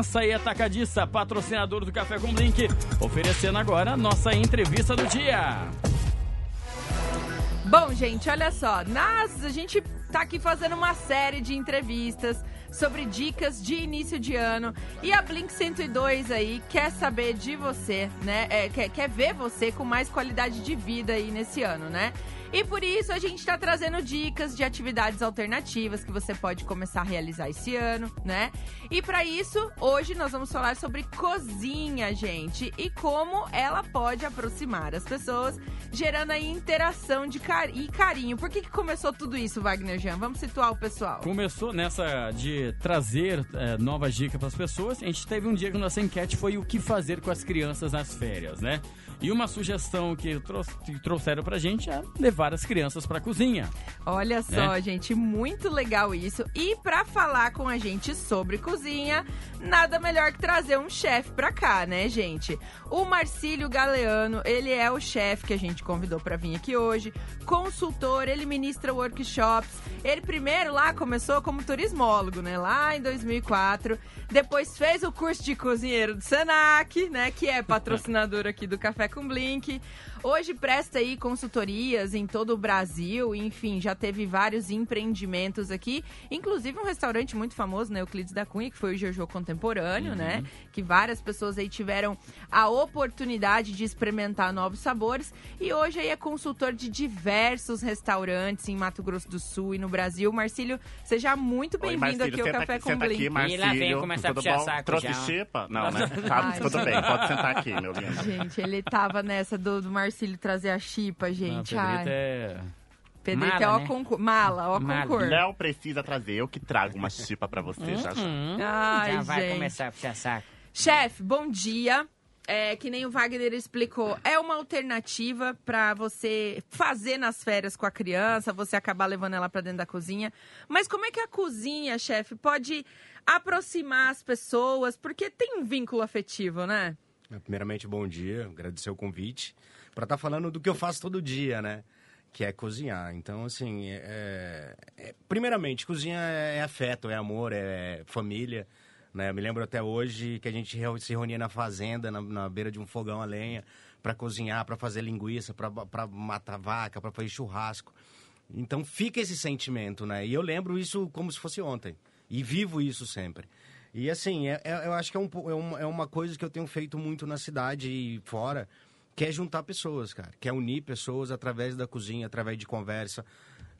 Açaí Atacadista, patrocinador do Café com Blink, oferecendo agora a nossa entrevista do dia. Bom, gente, olha só. Nas, a gente tá aqui fazendo uma série de entrevistas sobre dicas de início de ano. E a Blink 102 aí quer saber de você, né? É, quer, quer ver você com mais qualidade de vida aí nesse ano, né? E por isso a gente está trazendo dicas de atividades alternativas que você pode começar a realizar esse ano, né? E para isso, hoje nós vamos falar sobre cozinha, gente, e como ela pode aproximar as pessoas, gerando aí interação de car e carinho. Por que, que começou tudo isso, Wagner Jean? Vamos situar o pessoal. Começou nessa de trazer é, novas dicas para as pessoas. A gente teve um dia que nossa enquete foi o que fazer com as crianças nas férias, né? E uma sugestão que, trou que trouxeram pra gente é levar as crianças pra cozinha. Olha só, né? gente, muito legal isso. E para falar com a gente sobre cozinha, nada melhor que trazer um chefe pra cá, né, gente? O Marcílio Galeano, ele é o chefe que a gente convidou para vir aqui hoje, consultor, ele ministra workshops. Ele primeiro lá começou como turismólogo, né, lá em 2004. Depois fez o curso de cozinheiro do Senac, né, que é patrocinador aqui do Café com Blink. Hoje presta aí consultorias em todo o Brasil, enfim, já teve vários empreendimentos aqui, inclusive um restaurante muito famoso, né, Euclides da Cunha, que foi o Jojo Contemporâneo, né, uhum. né, que várias pessoas aí tiveram a oportunidade de experimentar novos sabores e hoje aí é consultor de diversos restaurantes em Mato Grosso do Sul e no Brasil. Marcílio, seja muito bem-vindo aqui ao Café com Blink. Aqui, Marcílio, e lá vem começar a puxar bom? saco Trouxe já. chipa? Não, né? Tá, tudo bem, pode sentar aqui, meu lindo. Gente, ele tava nessa do, do Marcílio trazer a chipa, gente. Não, Pedrito é... Pedrito Mala, é ó né? concurso. Mala, ó Mala. concurso. Não precisa trazer, eu que trago uma chipa pra você uhum. já já. Ai, já vai começar a puxar saco. Chefe, bom dia. É, que nem o Wagner explicou, é uma alternativa para você fazer nas férias com a criança, você acabar levando ela para dentro da cozinha. Mas como é que a cozinha, chefe, pode aproximar as pessoas? Porque tem um vínculo afetivo, né? Primeiramente, bom dia, agradecer o convite para estar tá falando do que eu faço todo dia, né? Que é cozinhar. Então, assim, é, é, primeiramente, cozinha é, é afeto, é amor, é família. Né? Eu me lembro até hoje que a gente se reunia na fazenda, na, na beira de um fogão a lenha, para cozinhar, para fazer linguiça, para matar vaca, para fazer churrasco. Então fica esse sentimento, né? E eu lembro isso como se fosse ontem. E vivo isso sempre. E assim, é, é, eu acho que é, um, é, uma, é uma coisa que eu tenho feito muito na cidade e fora quer é juntar pessoas, cara. Quer unir pessoas através da cozinha, através de conversa.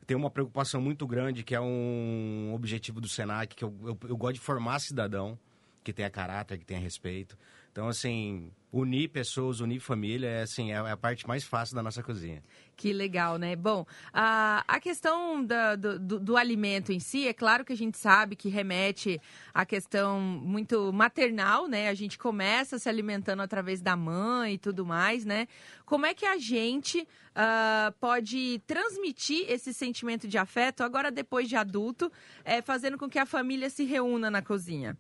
Tem uma preocupação muito grande, que é um objetivo do Senac, que eu, eu, eu gosto de formar cidadão que tenha caráter, que tenha respeito. Então, assim, unir pessoas, unir família, é, assim, é, é a parte mais fácil da nossa cozinha. Que legal, né? Bom, a, a questão da, do, do, do, alimento em si, é claro que a gente sabe que remete à questão muito maternal, né? A gente começa se alimentando através da mãe e tudo mais, né? Como é que a gente uh, pode transmitir esse sentimento de afeto agora depois de adulto, é, fazendo com que a família se reúna na cozinha?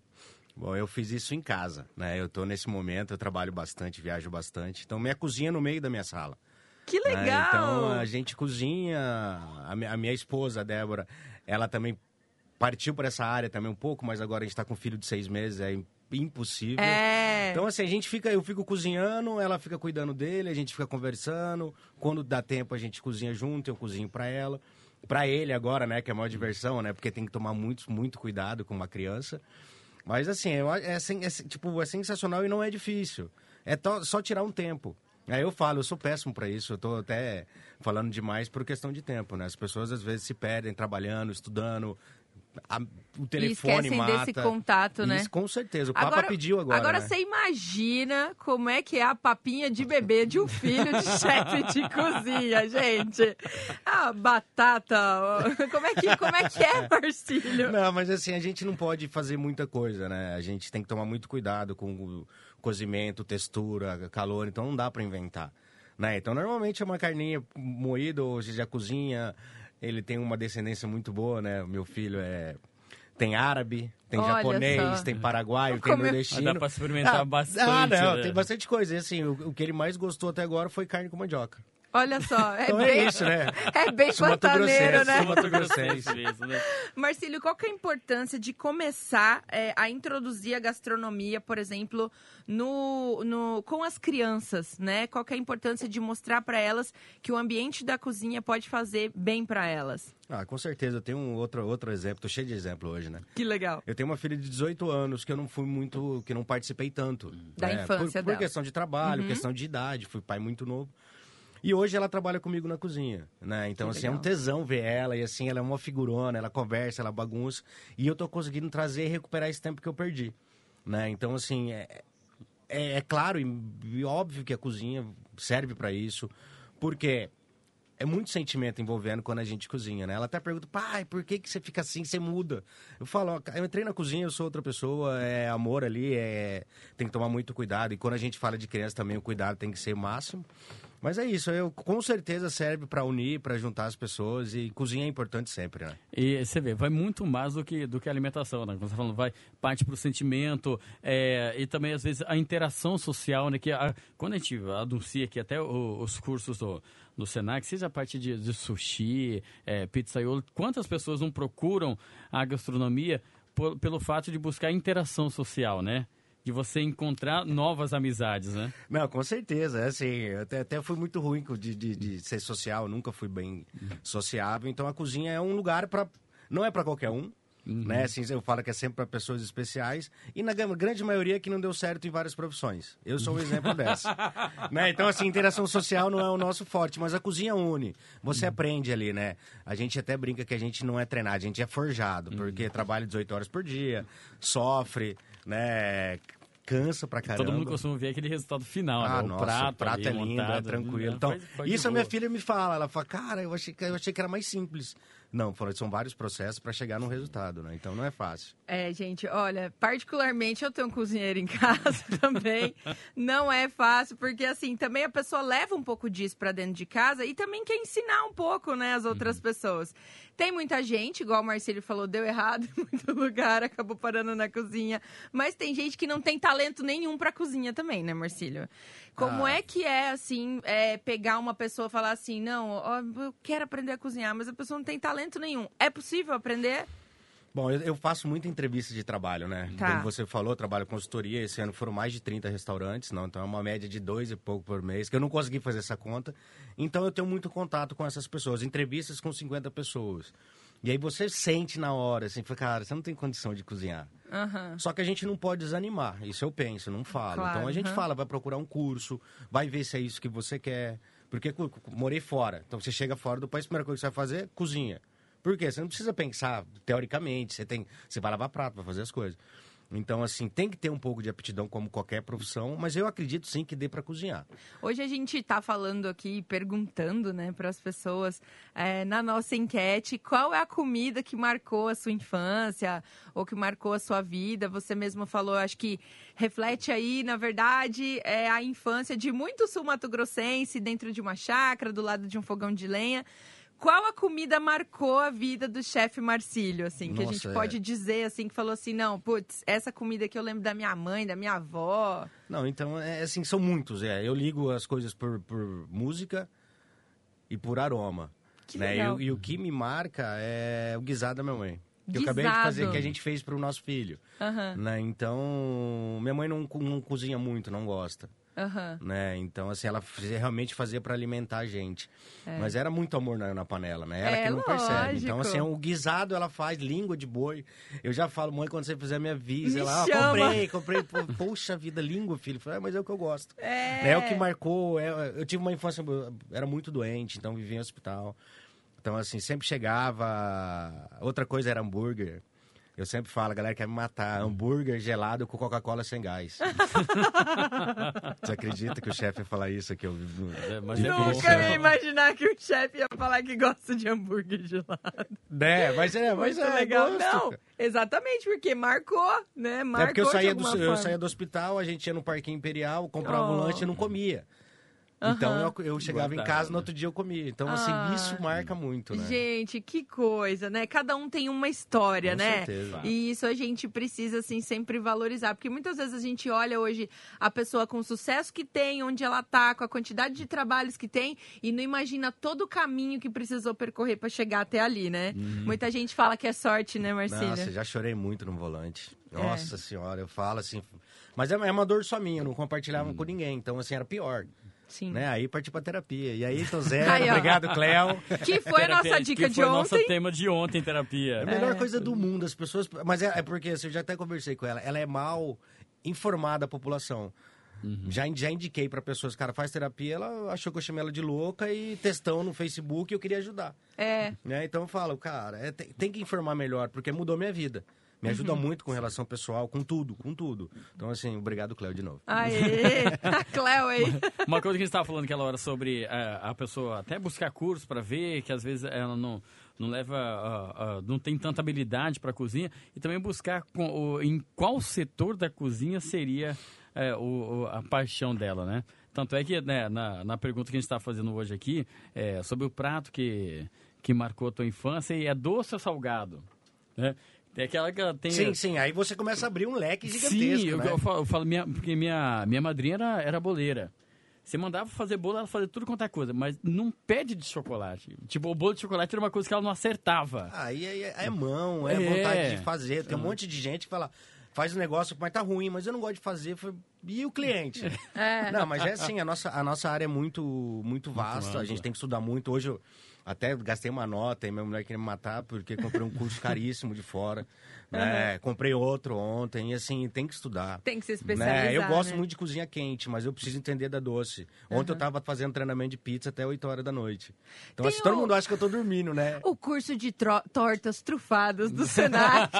Bom, eu fiz isso em casa, né? Eu tô nesse momento, eu trabalho bastante, viajo bastante. Então, minha cozinha é no meio da minha sala. Que legal! Né? Então, a gente cozinha. A minha, a minha esposa, a Débora, ela também partiu por essa área também um pouco, mas agora a gente tá com um filho de seis meses, é impossível. É. Então, assim, a gente fica, eu fico cozinhando, ela fica cuidando dele, a gente fica conversando. Quando dá tempo, a gente cozinha junto, eu cozinho para ela. para ele agora, né, que é a maior diversão, né? Porque tem que tomar muito, muito cuidado com uma criança. Mas assim, é, é, é, tipo, é sensacional e não é difícil. É só tirar um tempo. Aí eu falo, eu sou péssimo para isso, eu tô até falando demais por questão de tempo, né? As pessoas às vezes se perdem trabalhando, estudando, a, o telefone e mata. desse contato, né? Isso, com certeza. O agora, Papa pediu agora. Agora né? você imagina como é que é a papinha de bebê de um filho de chefe de cozinha, gente. A batata. Como é que, como é, que é, Marcílio? Não, mas assim, a gente não pode fazer muita coisa, né? A gente tem que tomar muito cuidado com o cozimento, textura, calor, então não dá para inventar. Né? Então, normalmente é uma carninha moída, ou já cozinha ele tem uma descendência muito boa, né? O meu filho é tem árabe, tem Olha japonês, só. tem paraguaio, tem nordestino. Dá pra experimentar ah, bastante. Ah, não, né? tem bastante coisa. E assim, o, o, que ele mais gostou até agora foi carne com mandioca. Olha só, é então bem, é isso, né? É bem pantaneiro, né? né? Marcílio, qual que é a importância de começar é, a introduzir a gastronomia, por exemplo, no, no, com as crianças, né? Qual que é a importância de mostrar para elas que o ambiente da cozinha pode fazer bem para elas? Ah, com certeza. Eu tenho um outro, outro exemplo. Tô cheio de exemplo hoje, né? Que legal. Eu tenho uma filha de 18 anos que eu não fui muito... Que não participei tanto. Da né? infância por, dela. Por questão de trabalho, uhum. questão de idade. Fui pai muito novo. E hoje ela trabalha comigo na cozinha, né? Então, que assim, legal. é um tesão ver ela. E assim, ela é uma figurona, ela conversa, ela bagunça. E eu tô conseguindo trazer e recuperar esse tempo que eu perdi, né? Então, assim, é, é, é claro e, óbvio que a cozinha serve para isso. Porque é muito sentimento envolvendo quando a gente cozinha, né? Ela até pergunta, pai, por que, que você fica assim, você muda? Eu falo, ó, eu entrei na cozinha, eu sou outra pessoa, é amor ali, é... tem que tomar muito cuidado. E quando a gente fala de criança também, o cuidado tem que ser máximo. Mas é isso, eu com certeza serve para unir, para juntar as pessoas e cozinha é importante sempre, né? E você vê, vai muito mais do que, do que a alimentação, né? Você tá falando, vai parte para o sentimento é, e também às vezes a interação social, né? Que a, quando a gente anuncia aqui até o, os cursos do, do Senac, seja a parte de, de sushi, é, pizzaiolo, quantas pessoas não procuram a gastronomia por, pelo fato de buscar interação social, né? De você encontrar novas amizades, né? Não, com certeza. É assim, eu até, até fui muito ruim de, de, de ser social, nunca fui bem sociável. Então a cozinha é um lugar para. Não é para qualquer um. Uhum. Né? Assim, eu falo que é sempre para pessoas especiais e na grande maioria que não deu certo em várias profissões. Eu sou um exemplo dessa. né? Então, assim, interação social não é o nosso forte, mas a cozinha une. Você uhum. aprende ali, né? A gente até brinca que a gente não é treinado, a gente é forjado, uhum. porque trabalha 18 horas por dia, sofre, né? Cansa pra caramba. Todo mundo costuma ver aquele resultado final, ah, né? O prato, o prato é lindo, é montado, é tranquilo. Então, foi, foi isso a minha filha me fala. Ela fala, cara, eu achei, eu achei que era mais simples. Não, são vários processos para chegar num resultado, né? Então não é fácil. É, gente, olha, particularmente eu tenho um cozinheiro em casa também. não é fácil, porque assim, também a pessoa leva um pouco disso para dentro de casa e também quer ensinar um pouco, né, as outras uhum. pessoas. Tem muita gente, igual o Marcelo falou, deu errado em muito lugar, acabou parando na cozinha. Mas tem gente que não tem talento nenhum pra cozinha também, né, Marcílio? Como ah. é que é, assim, é, pegar uma pessoa e falar assim, não, ó, eu quero aprender a cozinhar, mas a pessoa não tem talento nenhum. É possível aprender? Bom, eu, faço muita entrevista de trabalho, né? Tá. Como você falou, trabalho consultoria. Esse ano foram mais de 30 restaurantes, não? Então é uma média de dois e pouco por mês, que eu não consegui fazer essa conta. Então eu tenho muito contato com essas pessoas, entrevistas com 50 pessoas. E aí você sente na hora, assim, cara, você não tem condição de cozinhar. Uhum. Só que a gente não pode desanimar, isso eu penso, não falo. Claro, então a gente uhum. fala, vai procurar um curso, vai ver se é isso que você quer. Porque morei fora, então você chega fora do país, a primeira coisa que você vai fazer, cozinha. Por quê? Você não precisa pensar teoricamente, você tem, você vai lavar prato, vai fazer as coisas. Então, assim, tem que ter um pouco de aptidão como qualquer profissão, mas eu acredito sim que dê para cozinhar. Hoje a gente está falando aqui, perguntando, né, para as pessoas é, na nossa enquete, qual é a comida que marcou a sua infância ou que marcou a sua vida? Você mesmo falou, acho que reflete aí, na verdade, é a infância de muito sul-mato-grossense dentro de uma chácara, do lado de um fogão de lenha. Qual a comida marcou a vida do chefe Marcílio, assim, que Nossa, a gente é. pode dizer, assim, que falou assim, não, putz, essa comida que eu lembro da minha mãe, da minha avó. Não, então, é assim, são muitos, é. Eu ligo as coisas por, por música e por aroma. Que né? E, e, o que me marca é o guisado da minha mãe. Que eu acabei de fazer, que a gente fez para o nosso filho. Uhum. Né? Então, minha mãe não, não cozinha muito, não gosta. Uhum. Né? Então, assim, ela realmente fazia para alimentar a gente. É. Mas era muito amor na, na panela, né? Ela é, que não lógico. percebe. Então, assim, o guisado ela faz, língua de boi. Eu já falo, mãe, quando você fizer minha visa, Me ela, ah, comprei, comprei. Poxa vida, língua, filho. Falei, ah, mas é o que eu gosto. É, é o que marcou. É, eu tive uma infância, era muito doente, então vivia em hospital. Então, assim, sempre chegava. Outra coisa era hambúrguer. Eu sempre falo, a galera quer me matar. Hambúrguer gelado com Coca-Cola sem gás. Você acredita que o chefe ia falar isso aqui? Eu, é, mas Nunca ia imaginar que o chefe ia falar que gosta de hambúrguer gelado. É, mas é, mas Muito é legal. Gosto. Não, exatamente, porque marcou, né? Marcou é porque eu saía, do, eu saía do hospital, a gente ia no Parque Imperial, comprava oh. um lanche e não comia. Então eu, eu chegava em casa, no outro dia eu comia. Então, assim, ah, isso marca muito, né? Gente, que coisa, né? Cada um tem uma história, Com né? Certeza. E isso a gente precisa, assim, sempre valorizar. Porque muitas vezes a gente olha hoje a pessoa com o sucesso que tem, onde ela tá, com a quantidade de trabalhos que tem, e não imagina todo o caminho que precisou percorrer para chegar até ali, né? Uhum. Muita gente fala que é sorte, né, Marcília? Nossa, já chorei muito no volante. É. Nossa é. senhora, eu falo assim. Mas é, é uma dor só minha, eu não compartilhava hum. com ninguém. Então, assim, era pior. Sim. Né? Aí parti pra terapia. E aí, tô zero. Aí, obrigado, Cléo. Que foi a nossa dica que de ontem. Foi o nosso tema de ontem, terapia. É a melhor é. coisa do mundo. As pessoas... Mas é, é porque, assim, eu já até conversei com ela. Ela é mal informada a população. Uhum. Já, já indiquei para pessoas, cara, faz terapia, ela achou que eu chamei ela de louca e testão no Facebook e eu queria ajudar. É. Né? Então eu falo, cara, é, tem, tem, que informar melhor, porque mudou minha vida. Me ajuda uhum. muito com relação pessoal, com tudo, com tudo. Então, assim, obrigado, Cléo, de novo. Aê! Cléo aí. Uma coisa que a gente estava falando aquela hora sobre uh, a pessoa até buscar curso para ver que às vezes ela não não leva, uh, uh, não tem tanta habilidade para cozinha e também buscar com, uh, em qual setor da cozinha seria é, o, a paixão dela, né? Tanto é que né, na, na pergunta que a gente está fazendo hoje aqui é sobre o prato que, que marcou a tua infância e é doce ou salgado, né? Tem aquela que tem... Sim, sim, aí você começa a abrir um leque gigantesco, Sim, eu, né? eu falo, eu falo minha, porque minha, minha madrinha era, era boleira. Você mandava fazer bolo, ela fazia tudo quanto é coisa, mas não pede de chocolate. Tipo, o bolo de chocolate era uma coisa que ela não acertava. Aí ah, é, é, mão, é, é, vontade de fazer. Tem um monte de gente que fala, faz o um negócio, mas tá ruim, mas eu não gosto de fazer. E o cliente? É. Não, mas é assim, a nossa, a nossa área é muito, muito vasta, muito a gente tem que estudar muito. Hoje eu até gastei uma nota e minha mulher queria me matar porque comprei um curso caríssimo de fora. Né? Uhum. Comprei outro ontem, e assim, tem que estudar. Tem que se especializar. Né? Eu gosto né? muito de cozinha quente, mas eu preciso entender da doce. Ontem uhum. eu tava fazendo treinamento de pizza até 8 horas da noite. Então, assim, o... todo mundo acha que eu tô dormindo, né? O curso de tortas trufadas do Senac.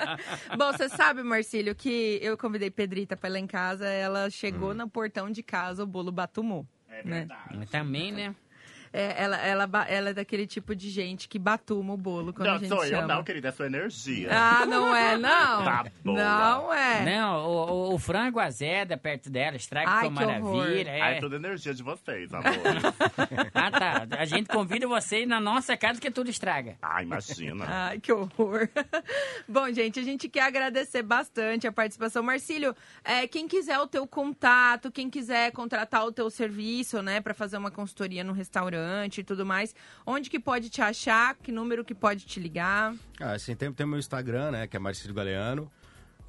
Bom, você sabe, Marcílio, que eu convidei Pedrita pra ir lá em casa, ela chegou hum. no portão de casa, o bolo batumou. É né? verdade. Né? Também, né? É, ela, ela, ela é daquele tipo de gente que batuma o bolo quando não, a gente sou chama. eu não, querida, é sua energia. Ah, não é, não. Tá bom. Não é. Não, o, o, frango azeda perto dela, estraga com maravilha. É. Ai, é tudo energia de vocês, amor. A gente convida vocês na nossa casa que tudo estraga. Ah, imagina. Ai, que horror. bom, gente, a gente quer agradecer bastante a participação. Marcílio, é, quem quiser o teu contato, quem quiser contratar o teu serviço, né, para fazer uma consultoria no restaurante, restaurante e tudo mais. Onde que pode te achar? Que número que pode te ligar? Ah, assim, tem, tem o meu Instagram, né? Que é Marcílio Galeano.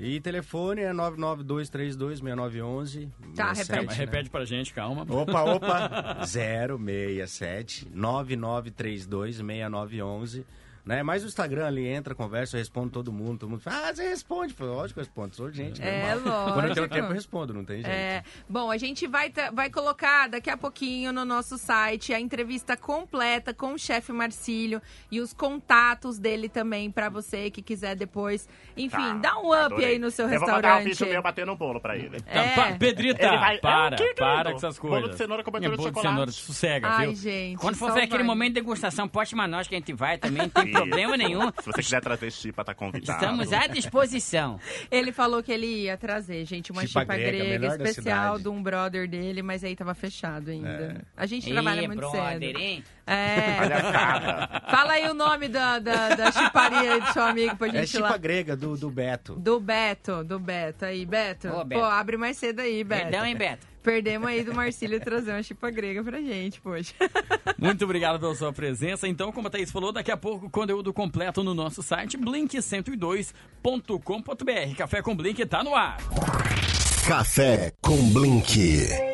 E telefone é 992326911. Tá, repete. Né? Repete pra gente, calma. Opa, opa. 067 99326911 né? Mas o Instagram ali entra, conversa, eu respondo todo mundo. Todo mundo fala, ah, você responde. Foi lógico que eu respondo, sou gente. É, lógico. Quando eu tenho tempo, eu respondo, não tem jeito. É. Bom, a gente vai, vai colocar daqui a pouquinho no nosso site a entrevista completa com o chefe Marcílio e os contatos dele também para você que quiser depois. Enfim, tá, dá um up adorei. aí no seu eu restaurante. Eu vou mandar um bicho meu bater no bolo pra ele. É. Pedrita, vai, para, é, para com essas coisas. Bolo de cenoura com de chocolate. De cenoura, sossega, Ai, viu? gente. Quando for fazer aquele momento de degustação, poste uma nós que a gente vai também, tem problema nenhum. Se você quiser trazer chipa, tá convidado. Estamos à disposição. Ele falou que ele ia trazer, gente, uma chipa, chipa grega, grega especial de um brother dele, mas aí tava fechado ainda. É. A gente trabalha muito brother, cedo. Hein? É. Fala aí o nome da, da, da chiparia do seu amigo pra é gente é chipa lá. grega, do, do Beto. Do Beto, do Beto. Aí, Beto. Ô, Beto. Pô, abre mais cedo aí, Beto. Perdão, hein, Beto? Perdemos aí do Marcílio trazer uma chipa grega pra gente, poxa. Muito obrigado pela sua presença. Então, como a Thaís falou, daqui a pouco conteúdo completo no nosso site blink102.com.br. Café com Blink tá no ar. Café com Blink.